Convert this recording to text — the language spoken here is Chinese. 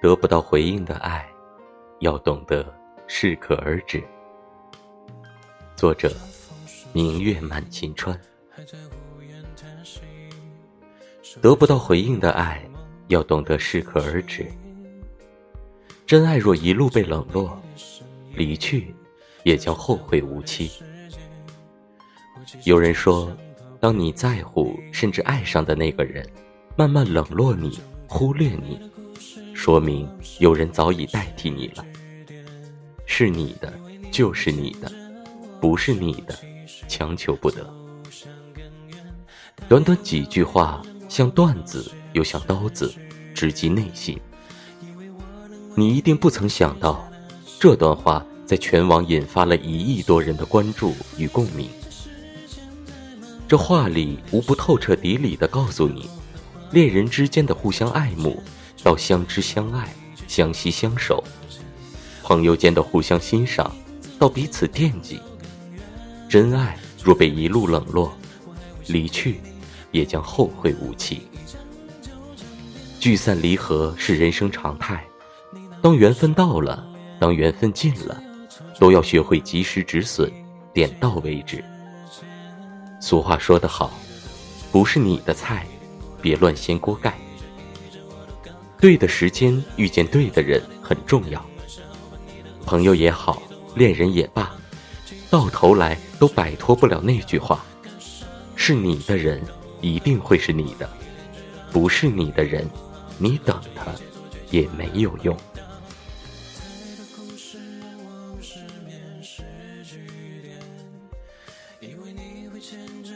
得不到回应的爱，要懂得适可而止。作者：明月满晴川。得不到回应的爱，要懂得适可而止。真爱若一路被冷落，离去也将后会无期。有人说，当你在乎甚至爱上的那个人，慢慢冷落你、忽略你，说明有人早已代替你了。是你的就是你的，不是你的，强求不得。短短几句话，像段子又像刀子，直击内心。你一定不曾想到，这段话在全网引发了一亿多人的关注与共鸣。这话里无不透彻底里的告诉你，恋人之间的互相爱慕，到相知相爱、相惜相守；朋友间的互相欣赏，到彼此惦记。真爱若被一路冷落，离去也将后会无期。聚散离合是人生常态，当缘分到了，当缘分尽了，都要学会及时止损，点到为止。俗话说得好，不是你的菜，别乱掀锅盖。对的时间遇见对的人很重要。朋友也好恋人也罢到头来都摆脱不了那句话。是你的人一定会是你的。不是你的人你等他也没有用。太多故事我失去以为你会牵着